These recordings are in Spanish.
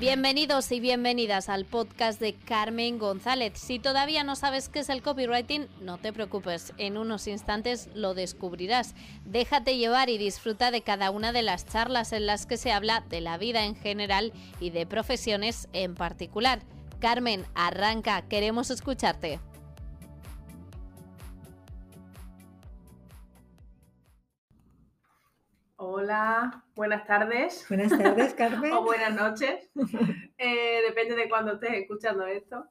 Bienvenidos y bienvenidas al podcast de Carmen González. Si todavía no sabes qué es el copywriting, no te preocupes, en unos instantes lo descubrirás. Déjate llevar y disfruta de cada una de las charlas en las que se habla de la vida en general y de profesiones en particular. Carmen, arranca, queremos escucharte. Hola, buenas tardes. Buenas tardes, Carmen. o buenas noches. Eh, depende de cuándo estés escuchando esto.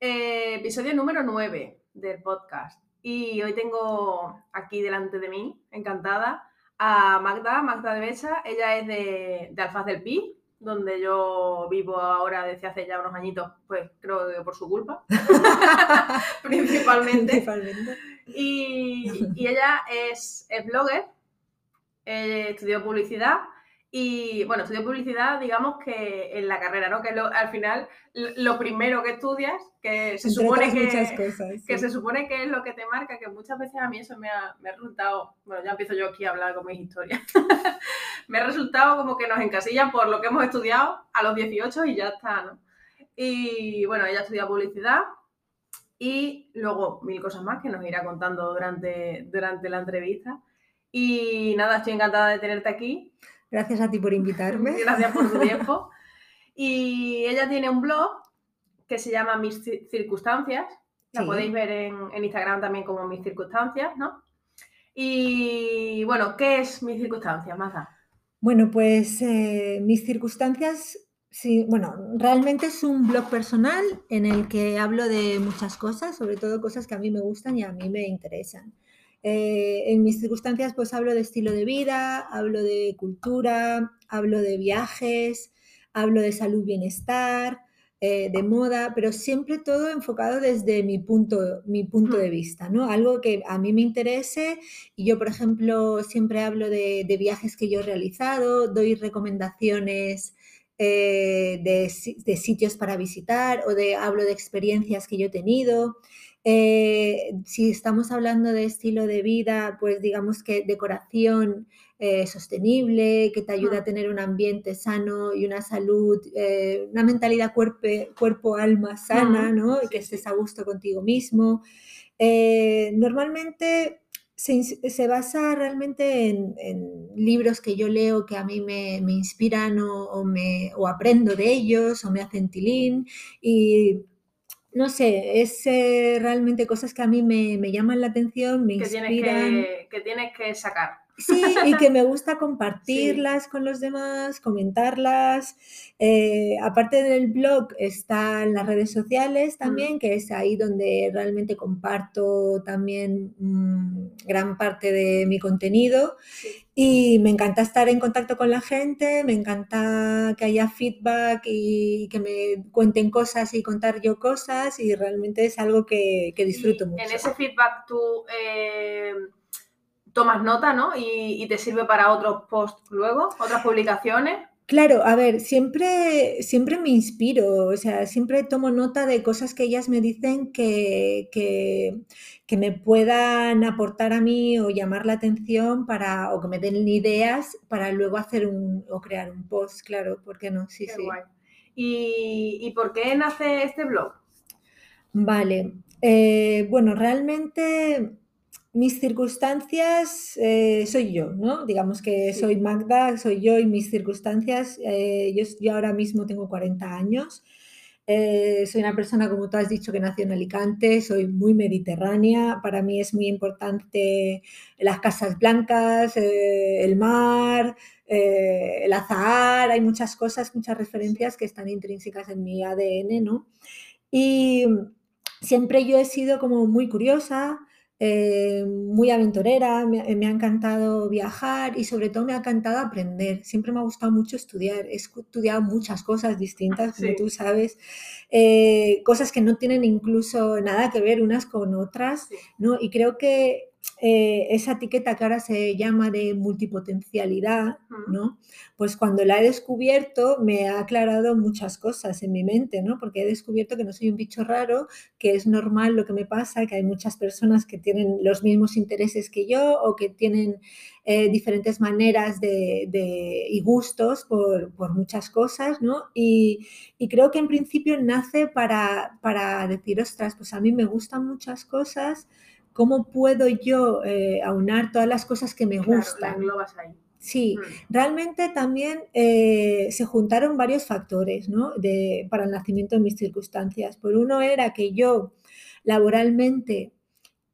Eh, episodio número 9 del podcast. Y hoy tengo aquí delante de mí, encantada, a Magda, Magda de Becha. Ella es de, de Alfaz del Pi, donde yo vivo ahora desde hace ya unos añitos, pues creo que por su culpa, principalmente. Principalmente. Y, y ella es, es blogger, eh, estudió publicidad y, bueno, estudió publicidad, digamos que en la carrera, ¿no? Que lo- al final lo primero que estudias, que se Entre supone que, cosas. que sí. se supone que es lo que te marca, que muchas veces a mí eso me ha, me ha resultado, bueno, ya empiezo yo aquí a hablar con mis historias, me ha resultado como que nos encasillan por lo que hemos estudiado a los 18 y ya está, ¿no? Y bueno, ella estudia publicidad y luego mil cosas más que nos irá contando durante, durante la entrevista. Y nada, estoy encantada de tenerte aquí. Gracias a ti por invitarme. Gracias por tu tiempo. Y ella tiene un blog que se llama Mis Ci- Circunstancias. La Sí. podéis ver en, en Instagram también como Mis Circunstancias, ¿no? Y bueno, ¿qué es Mis Circunstancias, Maza? Bueno, pues eh, mis circunstancias, sí, bueno, realmente es un blog personal en el que hablo de muchas cosas, sobre todo cosas que a mí me gustan y a mí me interesan. Eh, en mis circunstancias, pues hablo de estilo de vida, hablo de cultura, hablo de viajes, hablo de salud, bienestar, eh, de moda, pero siempre todo enfocado desde mi punto, mi punto de vista, ¿no? Algo que a mí me interese y yo, por ejemplo, siempre hablo de, de viajes que yo he realizado, doy recomendaciones eh, de, de sitios para visitar o de, hablo de experiencias que yo he tenido. Eh, si estamos hablando de estilo de vida, pues digamos que decoración eh, sostenible, que te ayuda a tener un ambiente sano y una salud, eh, una mentalidad cuerpo- cuerpo-alma sana, ¿no? Y sí, que estés a gusto contigo mismo. Normalmente se, se basa realmente en, en libros que yo leo que a mí me, me inspiran o, o me, o aprendo de ellos o me hacen tilín y no sé, es eh, realmente cosas que a mí me, me llaman la atención, me Que tienes inspiran. que, que tienes que sacar. Sí, y que me gusta compartirlas con los demás, comentarlas. Eh, aparte del blog, están las redes sociales también, que es ahí donde realmente comparto también mm, gran parte de mi contenido. Sí. Y me encanta estar en contacto con la gente, me encanta que haya feedback y que me cuenten cosas y contar yo cosas y realmente es algo que, que disfruto Y mucho. En ese feedback tú eh, tomas nota, ¿no? Y, y te sirve para otros posts luego, otras publicaciones. Claro, a ver, siempre, siempre me inspiro, o sea, siempre tomo nota de cosas que ellas me dicen que, que, que me puedan aportar a mí o llamar la atención para, o que me den ideas para luego hacer un, o crear un post, claro, ¿por qué no? Sí, Qué sí. guay. ¿Y, y por qué nace este blog? Vale, eh, bueno, realmente mis circunstancias eh, soy yo, ¿no? Digamos que soy Magda, soy yo y mis circunstancias, eh, yo, yo ahora mismo tengo 40 años, eh, soy una persona, como tú has dicho, que nació en Alicante, soy muy mediterránea, para mí es muy importante las casas blancas, el mar, el azahar, hay muchas cosas, muchas referencias que están intrínsecas en mi ADN, ¿no? Y siempre yo he sido como muy curiosa, eh, muy aventurera, me, me ha encantado viajar y sobre todo me ha encantado aprender. Siempre me ha gustado mucho estudiar. He estudiado muchas cosas distintas, como Sí. tú sabes, eh, cosas que no tienen incluso nada que ver unas con otras, Sí. ¿no? Y creo que eh, esa etiqueta que ahora se llama de multipotencialidad. ¿no? Pues cuando la he descubierto me ha aclarado muchas cosas en mi mente, ¿no? Porque he descubierto que no soy un bicho raro, que es normal lo que me pasa, que hay muchas personas que tienen los mismos intereses que yo o que tienen eh, diferentes maneras de, y gustos por, muchas cosas, ¿no? Y, creo que en principio nace para, para decir, ostras, pues a mí me gustan muchas cosas, ¿cómo puedo yo eh, aunar todas las cosas que me gustan? ahí. Sí, mm. realmente también eh, se juntaron varios factores ¿no? de, para el nacimiento de mis circunstancias. Por uno era que yo laboralmente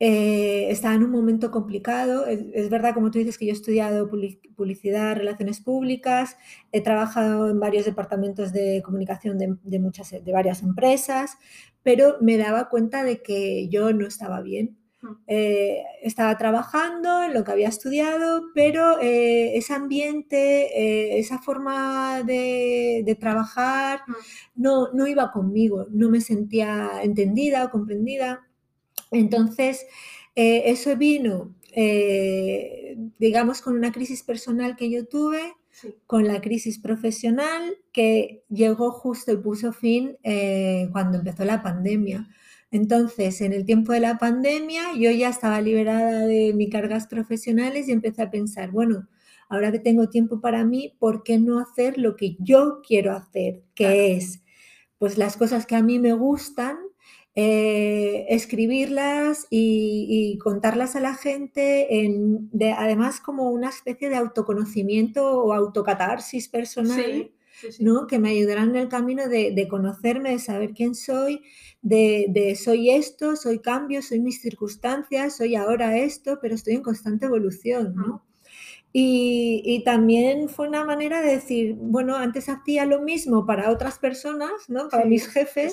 eh, estaba en un momento complicado. Es, verdad, como tú dices, que yo he estudiado publicidad, relaciones públicas, he trabajado en varios departamentos de comunicación de, muchas, de varias empresas, pero me daba cuenta de que yo no estaba bien eh, estaba trabajando en lo que había estudiado, pero eh, ese ambiente, eh, esa forma de, trabajar no, no, iba conmigo, no me sentía entendida o comprendida. Entonces, eso vino, digamos, con una crisis personal que yo tuve, con la crisis profesional que llegó justo y puso fin cuando empezó la pandemia. Entonces, en el tiempo de la pandemia, yo ya estaba liberada de mis cargas profesionales y empecé a pensar, bueno, ahora que tengo tiempo para mí, ¿por qué no hacer lo que yo quiero hacer? Que es, pues las cosas que a mí me gustan, eh, escribirlas y, contarlas a la gente, en, además como una especie de autoconocimiento o autocatarsis personal. ¿No? que me ayudarán en el camino de, conocerme, de saber quién soy, de, soy esto, soy cambio, soy mis circunstancias, soy ahora esto, pero estoy en constante evolución. ¿no? Y, también fue una manera de decir, bueno, antes hacía lo mismo para otras personas, ¿no? para mis jefes,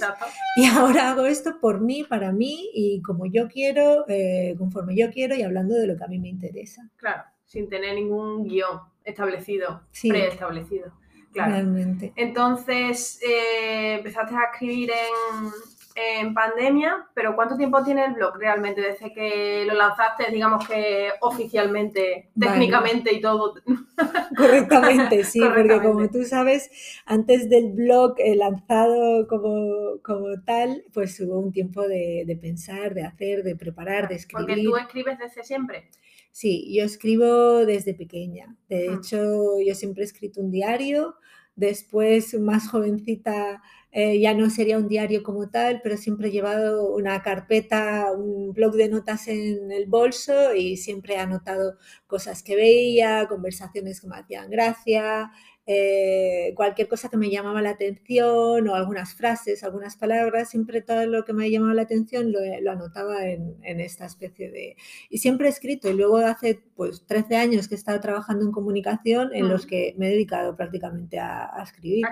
y ahora hago esto por mí, para mí, y como yo quiero, eh, conforme yo quiero y hablando de lo que a mí me interesa. Claro, sin tener ningún guion establecido, preestablecido. Claramente. Entonces, eh, empezaste a escribir en, pandemia, pero ¿cuánto tiempo tiene el blog realmente desde que lo lanzaste, digamos que oficialmente, técnicamente y todo? Correctamente, sí, porque como tú sabes, antes del blog eh, lanzado como, como, tal, pues hubo un tiempo de, de pensar, de hacer, de preparar, de escribir. Porque tú escribes desde siempre. Sí, yo escribo desde pequeña. De hecho, yo siempre he escrito un diario. Después, más jovencita, eh, ya no sería un diario como tal, pero siempre he llevado una carpeta, un blog de notas en el bolso y siempre he anotado cosas que veía, conversaciones que me hacían gracia, eh, cualquier cosa que me llamaba la atención o algunas frases, algunas palabras, siempre todo lo que me llamaba la atención lo, anotaba en, esta especie de... Y siempre he escrito y luego hace pues 13 años que he estado trabajando en comunicación en los que me he dedicado prácticamente a, escribir.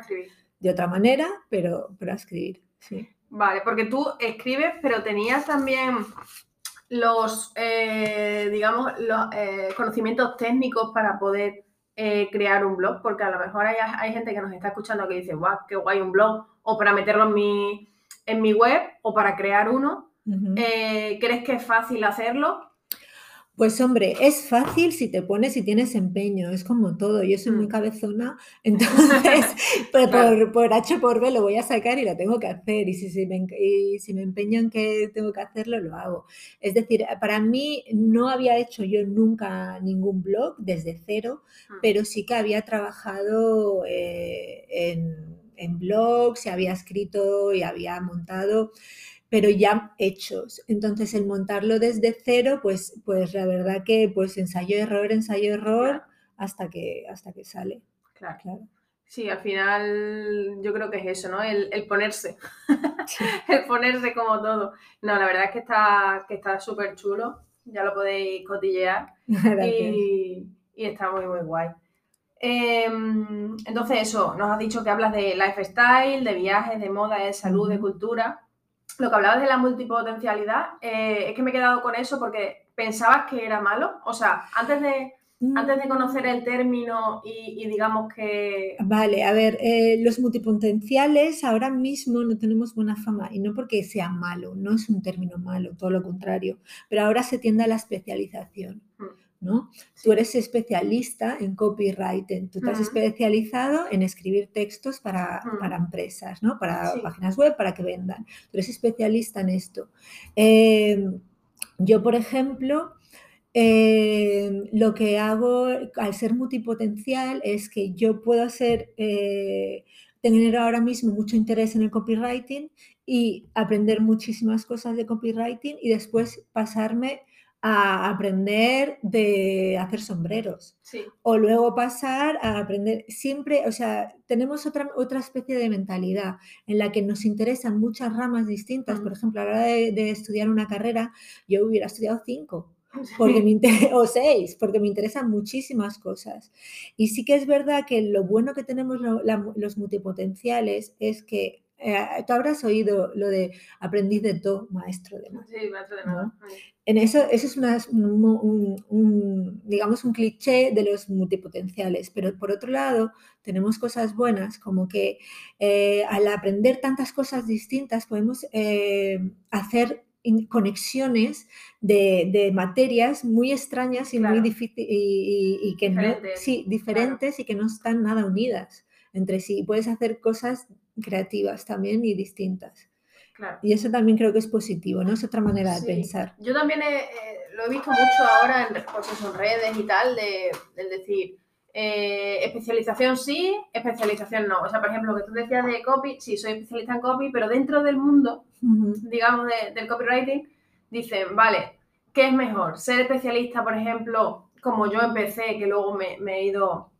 De otra manera, pero, pero a escribir, sí. Vale, porque tú escribes, pero tenías también los, eh, digamos, los eh, conocimientos técnicos para poder eh, crear un blog, porque a lo mejor hay, hay, gente que nos está escuchando que dice, guau, qué guay un blog, o para meterlo en mi, en mi web, o para crear uno. Eh, ¿Crees que es fácil hacerlo? Pues hombre, es fácil si te pones y tienes empeño, es como todo. Yo soy muy mm. cabezona, entonces pues por, por, H por B lo voy a sacar y lo tengo que hacer. Y si, si, me, y si me empeño en que tengo que hacerlo, lo hago. Es decir, para mí no había hecho yo nunca ningún blog desde cero, mm. pero sí que había trabajado eh, en, en blogs, y había escrito y había montado pero ya hechos. Entonces, el montarlo desde cero, pues, pues la verdad que pues ensayo, error, ensayo, error, hasta, que, hasta que sale. Claro. Sí, al final yo creo que es eso, ¿no? El, ponerse. el ponerse como todo. No, la verdad es que está que está súper chulo. Ya lo podéis cotillear. y, y, está muy, muy guay. Em, entonces, eso, nos has dicho que hablas de lifestyle, de viajes, de moda, de salud, de cultura lo que hablabas de la multipotencialidad, eh, es que me he quedado con eso porque pensabas que era malo. O sea, antes de, antes de conocer el término y, digamos que... Vale, a ver, eh, los multipotenciales ahora mismo no tenemos buena fama y no porque sea malo, no es un término malo, todo lo contrario, pero ahora se tiende a la especialización. Mm. ¿No? Tú eres especialista en copywriting, tú te has especializado en escribir textos para, empresas, ¿no? Para páginas web, para que vendan. Tú eres especialista en esto. Em, yo, por ejemplo, eh, lo que hago al ser multipotencial es que yo puedo ser, eh, tener ahora mismo mucho interés en el copywriting y aprender muchísimas cosas de copywriting y después pasarme a aprender de hacer sombreros. Sí. O luego pasar a aprender siempre, o sea, tenemos otra, otra especie de mentalidad en la que nos interesan muchas ramas distintas. Por ejemplo, a la hora de, de estudiar una carrera, yo hubiera estudiado cinco porque me o seis, porque me interesan muchísimas cosas. Y sí que es verdad que lo bueno que tenemos los multipotenciales es que eh, tú habrás oído lo de aprendiz de todo, maestro de nada. Sí, maestro de nada. En eso, eso es una, un, digamos, un cliché de los multipotenciales, pero por otro lado tenemos cosas buenas, como que eh, al aprender tantas cosas distintas podemos eh, hacer conexiones de, materias muy extrañas y muy difíciles y, que diferentes, sí, diferentes y que no están nada unidas entre sí. Puedes hacer cosas creativas también y distintas. Y eso también creo que es positivo, ¿no? Es otra manera de pensar. Yo también lo he visto mucho ahora en, pues redes y tal, de, decir, eh, especialización sí, especialización no. O sea, por ejemplo, lo que tú decías de copy, sí, soy especialista en copy, pero dentro del mundo, digamos, del copywriting, dicen, vale, ¿qué es mejor? Ser especialista, por ejemplo, como yo empecé, que luego me, he ido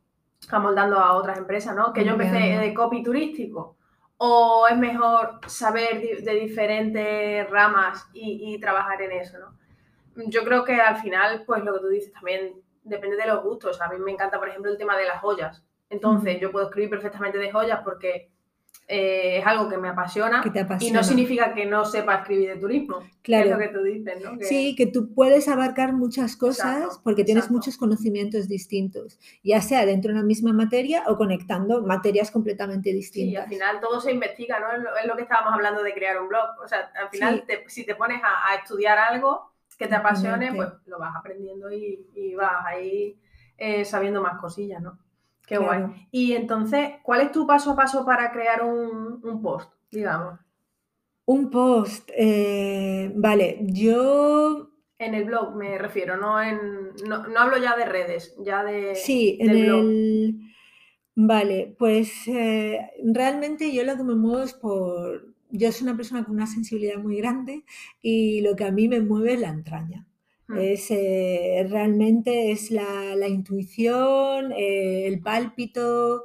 amoldando a otras empresas, ¿no? Que yo empecé de copy turístico. ¿O es mejor saber de diferentes ramas y, y trabajar en eso, ¿no? Yo creo que al final, pues lo que tú dices también depende de los gustos. A mí me encanta, por ejemplo, el tema de las joyas. Entonces, yo puedo escribir perfectamente de joyas porque eh, es algo que me apasiona, y no significa que no sepa escribir de turismo. Claro. es lo que tú dices, ¿no? Sí, que tú puedes abarcar muchas cosas porque tienes muchos conocimientos distintos, ya sea dentro de una misma materia o conectando materias completamente distintas. Sí, al final todo se investiga, ¿no? Es lo, que estábamos hablando de crear un blog. O sea, al final, si te pones a estudiar algo, que te apasione, pues lo vas aprendiendo y, vas ahí eh, sabiendo más cosillas, ¿no? Qué guay. Y entonces, ¿cuál es tu paso a paso para crear un, post, digamos? Un post, eh, vale, yo... En el blog me refiero, no en... No, hablo ya de redes, ya de... Sí, en el... Vale, pues eh, realmente yo lo que me muevo es por, yo soy una persona con una sensibilidad muy grande y lo que a mí me mueve es la entraña. Hmm. Es, eh, realmente es la, intuición, eh, el pálpito,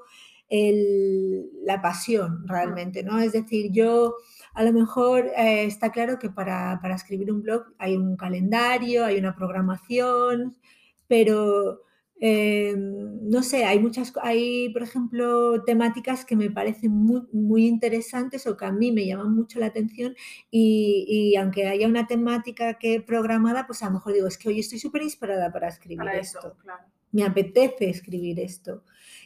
la pasión realmente, ¿no? Es decir, yo a lo mejor eh, está claro que para, para escribir un blog hay un calendario, hay una programación, pero Em, no sé, hay muchas, hay por ejemplo temáticas que me parecen muy, muy interesantes o que a mí me llaman mucho la atención y, aunque haya una temática que programada, pues a lo mejor digo, es que hoy estoy súper inspirada para escribir esto. Me apetece escribir esto.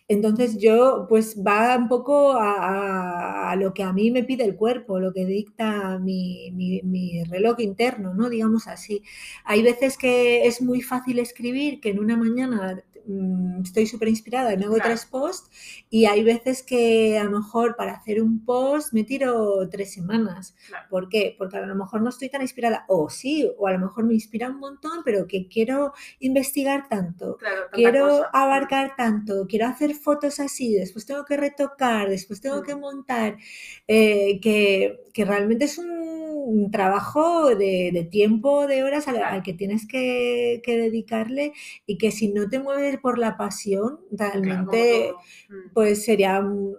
Entonces yo, pues va un poco a, lo que a mí me pide el cuerpo, lo que dicta mi, mi, reloj interno, ¿no? Digamos así. Hay veces que es muy fácil escribir, que en una mañana Mm, estoy súper inspirada y me hago tres posts y hay veces que a lo mejor para hacer un post me tiro tres semanas. ¿Por qué? Porque a lo mejor no estoy tan inspirada o sí, o a lo mejor me inspira un montón, pero que quiero investigar tanto, quiero abarcar tanto, quiero hacer fotos así, después tengo que retocar, después tengo que mm. montar, eh, que, que realmente es un un trabajo de, tiempo, de horas al, que tienes que, dedicarle y que si no te mueves por la pasión, realmente mm. pues sería un,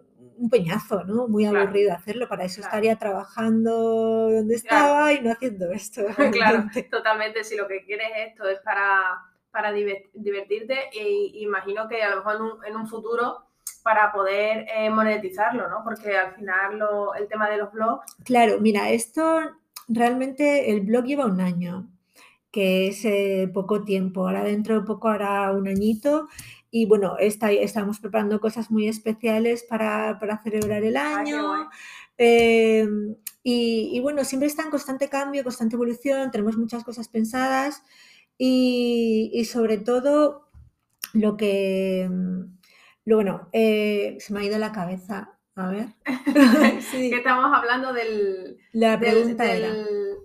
peñazo, ¿no? Muy aburrido hacerlo. Para eso estaría trabajando donde estaba y no haciendo esto. Claro, totalmente. Si lo que quieres esto es para, para divertirte, e imagino que a lo mejor en un, futuro para poder eh, monetizarlo, ¿no? Porque al final el tema de los blogs. Claro, mira, esto realmente el blog lleva un año, que es eh, poco tiempo. Ahora dentro de poco hará un añito y bueno, está, estamos preparando cosas muy especiales para, celebrar el año. Em, y, bueno, siempre está en constante cambio, constante evolución, tenemos muchas cosas pensadas y, sobre todo lo que, lo, bueno, eh, se me ha ido la cabeza a ver. Que estamos hablando del, La del,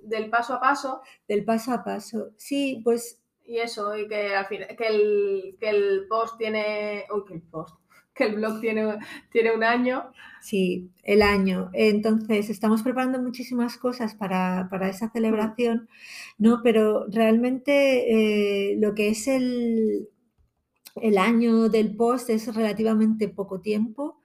del, paso a paso. Del paso a paso. Sí, pues y eso, y que al final, que el, que el post tiene, uy, que el post, que el blog tiene, tiene un año. Sí, el año. Entonces, estamos preparando muchísimas cosas para, para esa celebración, ¿no? Pero realmente eh, lo que es el, el año del post es relativamente poco tiempo.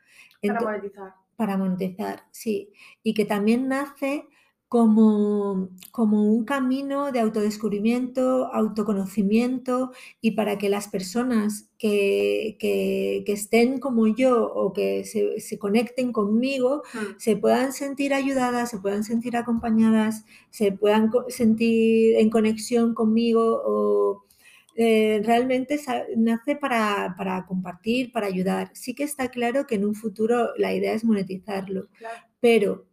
Para monetizar. para monetizar, sí. Y que también nace como, como un camino de autodescubrimiento, autoconocimiento y para que las personas que, que- que estén como yo o que se, se conecten conmigo Mm, se puedan sentir ayudadas, se puedan sentir acompañadas, se puedan sentir en conexión conmigo o eh, realmente nace para, para compartir, para ayudar. Sí que está claro que en un futuro la idea es monetizarlo, claro. pero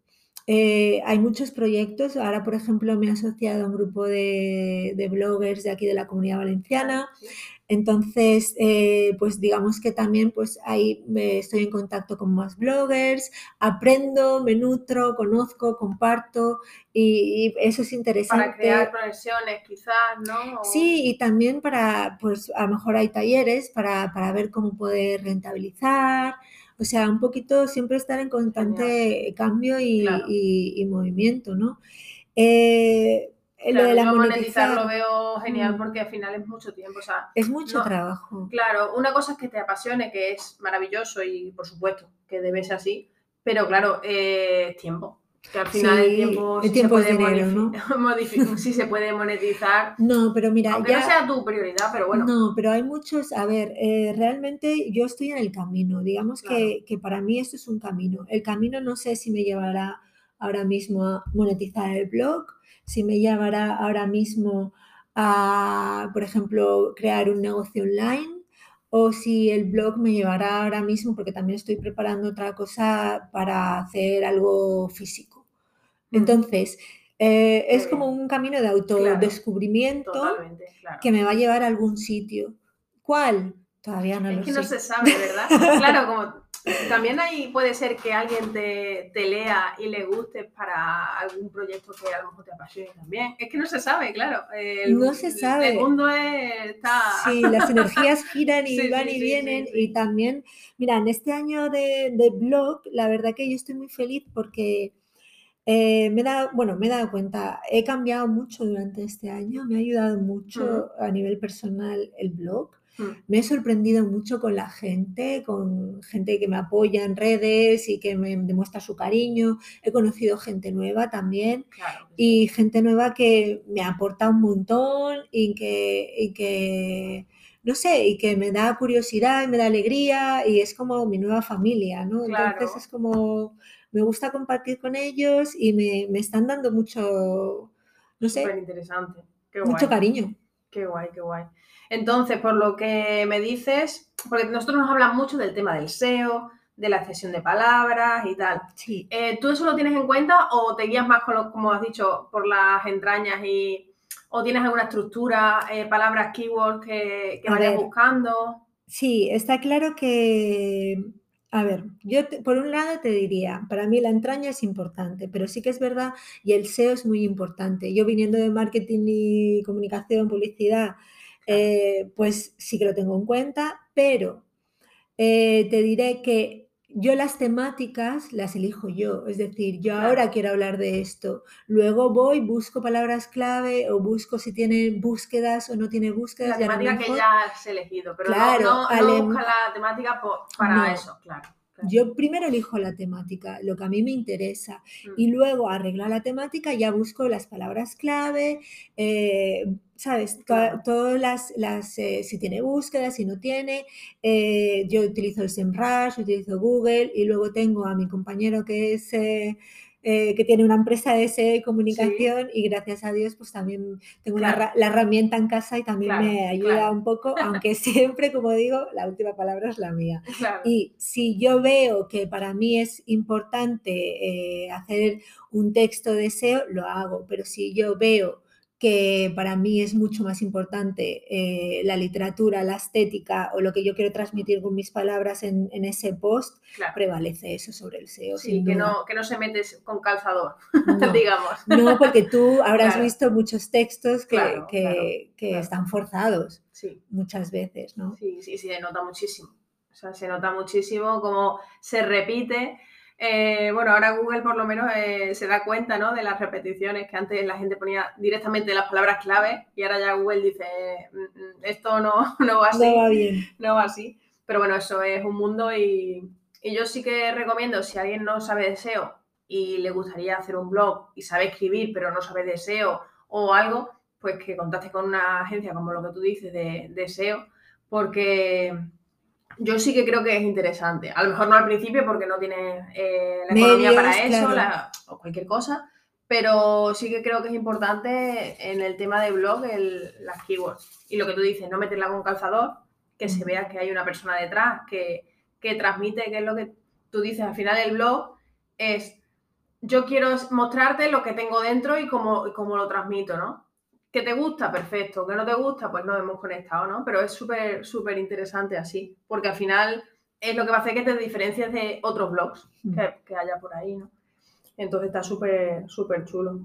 eh, hay muchos proyectos. Ahora, por ejemplo, me he asociado a un grupo de, de bloggers de aquí de la Comunidad Valenciana. Sí. Entonces, eh, pues digamos que también pues ahí me estoy en contacto con más bloggers, aprendo, me nutro, conozco, comparto y, y eso es interesante. Para crear conexiones, quizás, ¿no? O- Sí, y también para, pues a lo mejor hay talleres para, para ver cómo poder rentabilizar, o sea, un poquito siempre estar en constante cambio y, Claro. y- y movimiento, ¿no? Eh, lo Claro, de la monetizar lo veo genial Mm. porque al final es mucho tiempo. O sea, es mucho no- trabajo. claro, una cosa es que te apasione, que es maravilloso y por supuesto que debe ser así, pero claro, eh, es tiempo. Que al final el tiempo, el tiempo se puede dinero, ¿no? sí se puede monetizar, No, pero mira, aunque ya... no sea tu prioridad, pero bueno. No, pero hay muchos, a ver, eh, realmente yo estoy en el camino, digamos que, que para mí esto es un camino. El camino no sé si me llevará ahora mismo a monetizar el blog, si me llevará ahora mismo a, por ejemplo, crear un negocio online o si el blog me llevará ahora mismo, porque también estoy preparando otra cosa para hacer algo físico. Mm. Entonces, eh, es como un camino de autodescubrimiento claro. que me va a llevar a algún sitio. ¿Cuál? Todavía no Es lo que sé. no se sabe, ¿verdad? Claro, como también ahí puede ser que alguien te, te lea y le guste para algún proyecto que a lo mejor te apasione también. Es que no se sabe, claro. El- No se sabe. El mundo es- está... Sí, las energías giran y Sí, van sí, y sí, vienen y también, mira, en este año de, de blog, la verdad que yo estoy muy feliz porque eh, me he dado, bueno, me he dado cuenta, he cambiado mucho durante este año, me ha ayudado mucho a nivel personal el blog. Mm, Me he sorprendido mucho con la gente, con gente que me apoya en redes y que me demuestra su cariño. He conocido gente nueva también claro. y gente nueva que me aporta un montón y que, y que, no sé, y que me da curiosidad y me da alegría y es como mi nueva familia, ¿no? Claro. Entonces es como, me gusta compartir con ellos y me, me están dando mucho, no sé, Súper interesante. Qué mucho guay. cariño. Qué guay, qué guay. Entonces, por lo que me dices, porque nosotros nos hablan mucho del tema del SEO, de la cesión de palabras y tal. Sí. Eh, ¿Tú eso lo tienes en cuenta o te guías más con lo, como has dicho, por las entrañas y o tienes alguna estructura, eh, palabras, keywords que, vayas ver. buscando? Sí, está claro que, a ver, yo por un lado te diría, para mí la entraña es importante, pero sí que es verdad y el SEO es muy importante. Yo viniendo de marketing y comunicación, publicidad, eh, pues sí que lo tengo en cuenta, pero eh, te diré que yo las temáticas las elijo yo, es decir, yo Claro. ahora quiero hablar de esto, luego voy, busco palabras clave o busco si tiene búsquedas o no tiene búsquedas. La temática que ya has elegido, pero no- Claro, no, no, busca la temática para No. eso, claro. Claro. Yo primero elijo la temática, lo que a mí me interesa, Mm. y luego arreglar la temática ya busco las palabras clave, eh, ¿sabes? Claro. Todas las, las eh, si tiene búsqueda, si no tiene. eh, yo utilizo el SEMrush, utilizo Google y luego tengo a mi compañero que es... eh, que tiene una empresa de SEO y comunicación y gracias a Dios pues también tengo Claro. la herramienta en casa y también Claro, me ayuda claro. un poco, aunque siempre, como digo, la última palabra es la mía. Y si yo veo que para mí es importante eh, hacer un texto de SEO, lo hago. Pero si yo veo que para mí es mucho más importante eh, la literatura, la estética o lo que yo quiero transmitir con mis palabras en, ese post, prevalece eso sobre el SEO. Sí, que no, que no se metes con calzador, digamos. No, porque tú habrás visto muchos textos que, que, están forzados muchas veces, ¿no? Sí, sí, sí, se nota muchísimo. O sea, se nota muchísimo cómo se repite eh, bueno, ahora Google por lo menos eh, se da cuenta ¿no? de las repeticiones que antes la gente ponía directamente las palabras clave y ahora ya Google dice mm, mm, esto no, no va así. No va bien. No va así. Pero bueno, eso es un mundo y, yo sí que recomiendo, si alguien no sabe de SEO y le gustaría hacer un blog y sabe escribir pero no sabe de SEO o algo, pues que contacte con una agencia como lo que tú dices de, de SEO, porque yo sí que creo que es interesante. A lo mejor no al principio porque no tiene eh, la economía para eso o cualquier cosa, pero sí que creo que es importante en el tema de blog el, las keywords. Y lo que tú dices, no meterla con calzador, que se vea que hay una persona detrás, que, que transmite, que es lo que tú dices. Al final el blog es, yo quiero mostrarte lo que tengo dentro y cómo, y cómo lo transmito, ¿no? ¿Que te gusta? Perfecto. ¿Que no te gusta? Pues no hemos conectado, ¿no? Pero es súper, súper interesante así, porque al final es lo que va a hacer que te diferencies de otros blogs mm. que, haya por ahí, ¿no? Entonces está súper, súper chulo.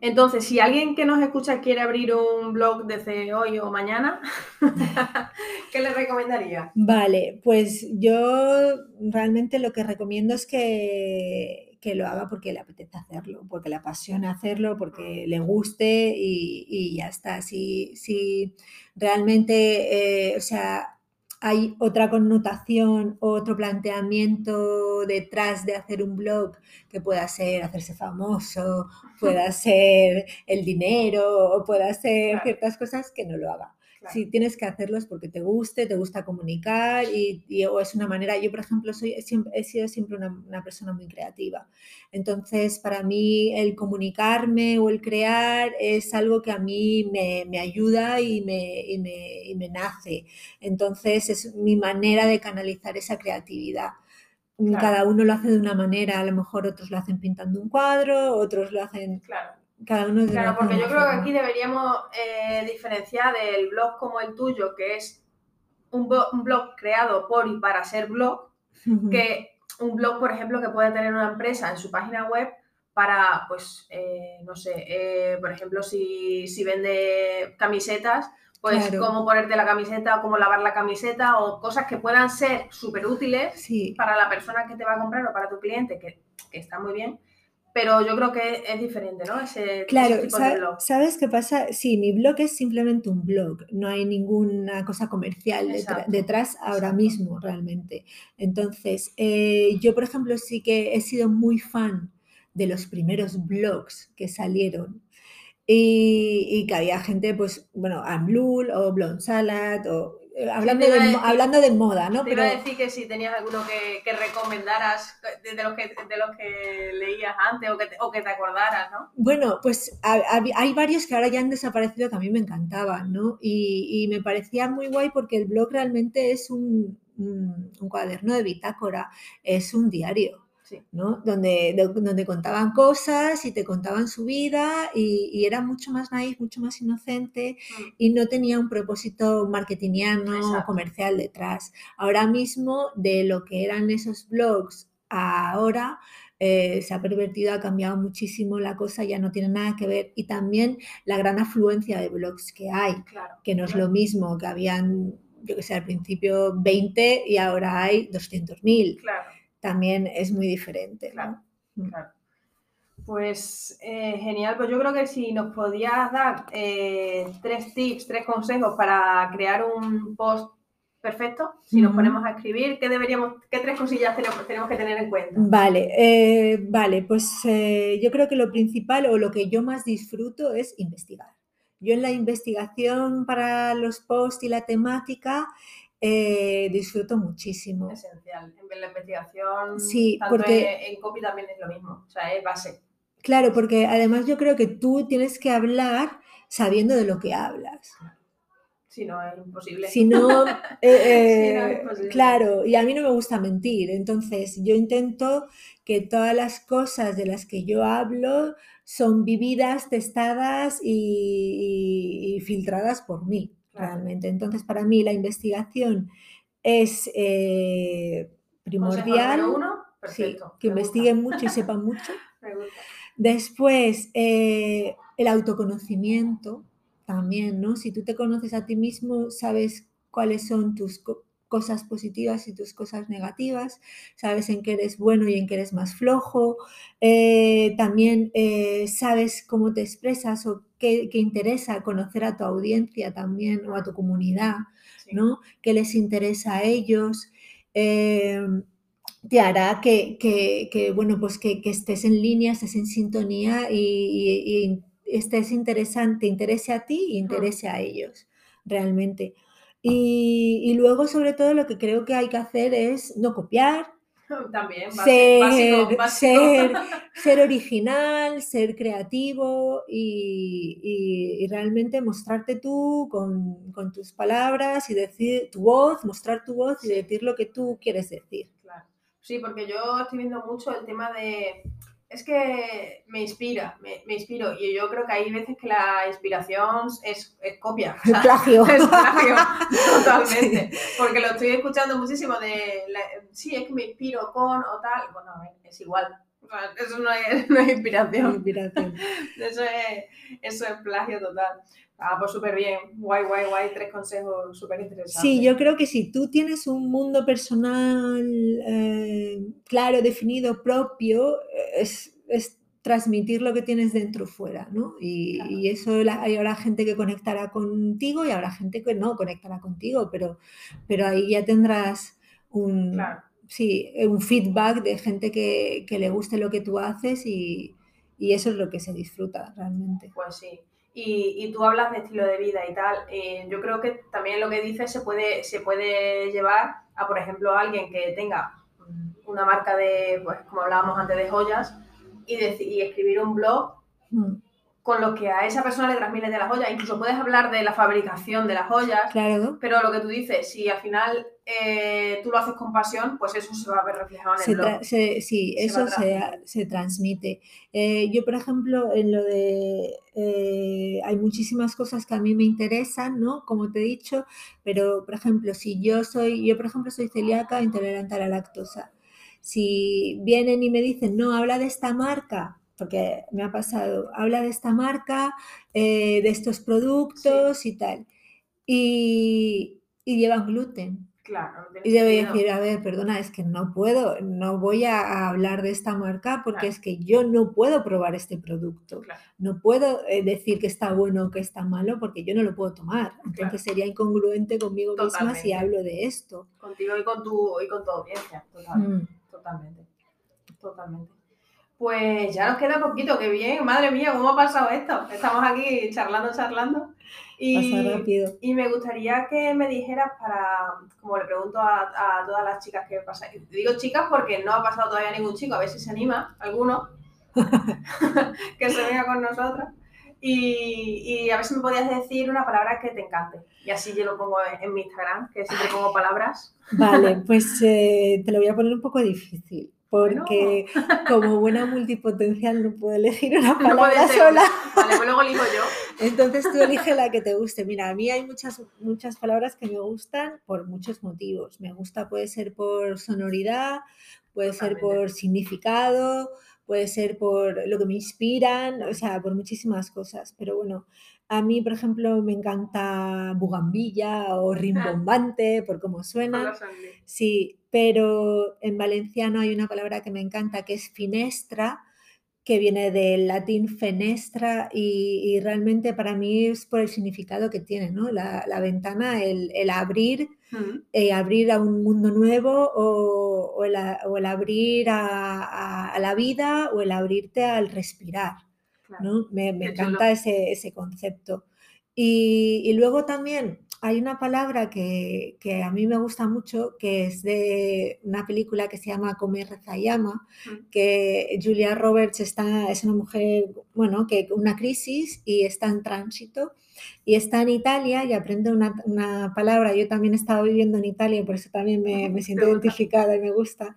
Entonces, si alguien que nos escucha quiere abrir un blog desde hoy o mañana, ¿qué le recomendaría? Vale, pues yo realmente lo que recomiendo es que que lo haga porque le apetece hacerlo, porque le apasiona hacerlo, porque le guste y, ya está. Si, si realmente, eh, o sea, hay otra connotación, otro planteamiento detrás de hacer un blog que pueda ser hacerse famoso, pueda ser el dinero, o pueda ser ciertas cosas, que no lo haga. Si tienes que hacerlo es porque te guste, te gusta comunicar y, o es una manera, yo por ejemplo soy, he sido siempre una, persona muy creativa. Entonces para mí el comunicarme o el crear es algo que a mí me, ayuda y me, y me, y me nace. Entonces es mi manera de canalizar esa creatividad. Cada uno lo hace de una manera, a lo mejor otros lo hacen pintando un cuadro, otros lo hacen claro Claro, porque yo creo que aquí deberíamos eh, diferenciar del blog como el tuyo, que es un, blog creado por y para ser blog, que un blog, por ejemplo, que puede tener una empresa en su página web para, pues, eh, no sé, eh, por ejemplo, si, vende camisetas, pues cómo ponerte la camiseta o cómo lavar la camiseta o cosas que puedan ser súper útiles para la persona que te va a comprar o para tu cliente, que, que está muy bien pero yo creo que es diferente, ¿no? Ese, claro, ¿sabes qué pasa? Sí, mi blog es simplemente un blog, no hay ninguna cosa comercial detrás ahora mismo realmente. Entonces, eh, yo, por ejemplo, sí que he sido muy fan de los primeros blogs que salieron. Y, que había gente, pues, bueno, Amblul o Blonde Salad o hablando, de, hablando de moda, ¿no? Te Pero... a decir que si tenías alguno que, que recomendaras de, los que, de los que leías antes o que, te, o que te acordaras, ¿no? Bueno, pues hay varios que ahora ya han desaparecido que a mí me encantaban, ¿no? Y, y me parecía muy guay porque el blog realmente es un, un cuaderno de bitácora, es un diario. ¿No? Donde, donde contaban cosas y te contaban su vida y, era mucho más naif, mucho más inocente mm. y no tenía un propósito marketingiano o comercial detrás. Ahora mismo, de lo que eran esos blogs ahora, eh, se ha pervertido, ha cambiado muchísimo la cosa, ya no tiene nada que ver. Y también la gran afluencia de blogs que hay, que no es lo mismo, que habían, yo que sé, al principio 20 y ahora hay 200.000. Claro también es muy diferente. Claro, mm. Pues eh, genial, pues yo creo que si nos podías dar eh, tres tips, tres consejos para crear un post perfecto, si nos ponemos a escribir, ¿qué deberíamos, qué tres cosillas tenemos, tenemos que tener en cuenta? Vale, eh, vale, pues yo creo que lo principal o lo que yo más disfruto es investigar. Yo en la investigación para los posts y la temática eh, disfruto muchísimo. Esencial. En la investigación, sí, porque, en, copy también es lo mismo, o sea, es base. Claro, porque además yo creo que tú tienes que hablar sabiendo de lo que hablas. Si no, es imposible. Si no, eh, Si no, es eh, imposible. claro, y a mí no me gusta mentir, entonces yo intento que todas las cosas de las que yo hablo son vividas, testadas y, y- y filtradas por mí. Realmente. Entonces, para mí la investigación es eh, primordial, sí, que gusta, investiguen mucho y sepan mucho. Después, eh, el autoconocimiento también, ¿no? Si tú te conoces a ti mismo, sabes cuáles son tus cosas positivas y tus cosas negativas, sabes en qué eres bueno y en qué eres más flojo, eh, también eh, sabes cómo te expresas o qué, qué interesa conocer a tu audiencia también o a tu comunidad, Sí. ¿no? ¿Qué les interesa a ellos? Eh, te hará que, que- que, bueno, pues que, que estés en línea, estés en sintonía y, y- y estés interesante, te interese a ti y interese a ellos, realmente. Y, y luego, sobre todo, lo que creo que hay que hacer es no copiar, También, ser, básico, básico. ser, ser original, ser creativo y, y- y realmente mostrarte tú con, con tus palabras y decir tu voz, mostrar tu voz y decir lo que tú quieres decir. Claro. Sí, porque yo estoy viendo mucho el tema de... Es que me inspira, me, me inspiro. Y yo creo que hay veces que la inspiración es, es copia. sea, Plagio. es plagio, totalmente. Porque lo estoy escuchando muchísimo de... la- sí, es que me inspiro con o tal. Bueno, es igual. Eso no es, no es inspiración. Inspiración. Eso es, eso es plagio total. Ah, pues súper bien. Guay, guay, guay. Tres consejos súper interesantes. Sí, yo creo que si tú tienes un mundo personal eh, claro, definido, propio, eh, es, es transmitir lo que tienes dentro fuera, ¿no? Y, Claro. y eso la- hay habrá gente que conectará contigo y habrá gente que no conectará contigo, pero, pero ahí ya tendrás un, Claro. Sí, un feedback de gente que, que le guste lo que tú haces y, y eso es lo que se disfruta realmente. Pues sí. Y, y tú hablas de estilo de vida y tal. eh, yo creo que también lo que dices se puede, se puede llevar a, por ejemplo, alguien que tenga una marca de, pues como hablábamos antes, de joyas y, y escribir un blog Mm, con lo que a esa persona le transmite de las joyas. Incluso puedes hablar de la fabricación de las joyas. Claro. Pero lo que tú dices, si al final eh, tú lo haces con pasión, pues eso se va a ver reflejado en el Se blog. tra- se- sí, Se eso se, se transmite. Eh, yo, por ejemplo, en lo de... eh, hay muchísimas cosas que a mí me interesan, ¿no? Como te he dicho, pero, por ejemplo, si yo soy, yo, por ejemplo, soy celíaca intolerante a la lactosa. Si vienen y me dicen, no, habla de esta marca, porque me ha pasado, habla de esta marca, eh, de estos productos y tal, y, y llevan gluten. Claro, Y debo decir, a ver, perdona, es que no puedo, no voy a, hablar de esta marca porque Claro. es que yo no puedo probar este producto. Claro. No puedo eh, decir que está bueno o que está malo porque yo no lo puedo tomar. Entonces sería incongruente conmigo misma si Totalmente. hablo de esto. Contigo y con tu, y con tu audiencia. Total. Mm. Totalmente, totalmente. Pues ya nos queda poquito, qué bien, madre mía, ¿cómo ha pasado esto? Estamos aquí charlando, charlando. Y, Pasa rápido. y me gustaría que me dijeras para, como le pregunto a, a todas las chicas que pasan, digo chicas porque no ha pasado todavía ningún chico, a ver si se anima alguno que se venga con nosotros. Y, y a ver si me podías decir una palabra que te encante. Y así yo lo pongo en, en mi Instagram, que siempre pongo palabras. Vale, pues eh, te lo voy a poner un poco difícil. Porque como buena multipotencial no puedo elegir una palabra sola. Vale, pues luego elijo yo. Entonces tú elige la que te guste. Mira, a mí hay muchas, muchas palabras que me gustan por muchos motivos. Me gusta, puede ser por sonoridad, puede ser por significado, puede ser por lo que me inspiran, o sea, por muchísimas cosas. Pero bueno, a mí, por ejemplo, me encanta bugambilla o rimbombante por cómo suena. Sí, pero en valenciano hay una palabra que me encanta que es finestra, que viene del latín fenestra y, y realmente para mí es por el significado que tiene, ¿no? La, la ventana, el, el abrir, Mm, eh, abrir a un mundo nuevo o, o el, a- o el abrir a, a- a la vida o el abrirte al respirar. ¿No? Me, encanta ese, ese concepto. Y, y luego también hay una palabra que, que, a mí me gusta mucho, que es de una película que se llama Comer, Reza y Ama, mm. que Julia Roberts está, es una mujer, bueno, que una crisis y está en tránsito y está en Italia y aprende una, una palabra. Yo también he estado viviendo en Italia, por eso también me, me siento identificada y me gusta,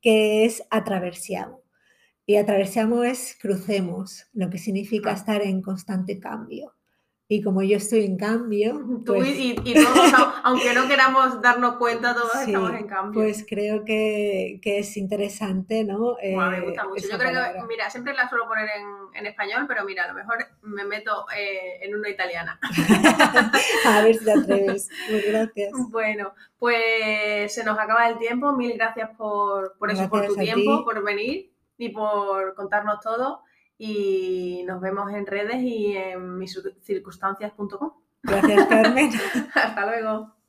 que es atraversiamo. Y atraversiamo es crucemos, lo que significa estar en constante cambio. Y como yo estoy en cambio. Pues, y, todos, aunque no queramos darnos cuenta, todos estamos en cambio. Pues creo que, que es interesante, ¿no? me gusta eh, mucho. Yo creo que, mira, siempre la suelo poner en, en, español, pero mira, a lo mejor me meto eh, en una italiana. a ver si te atreves. Pues gracias. Bueno, pues se nos acaba el tiempo. Mil gracias por, por eso, por tu tiempo, por venir y por contarnos todo y nos vemos en redes y en miscircunstancias.com. Gracias, Carmen. Hasta luego.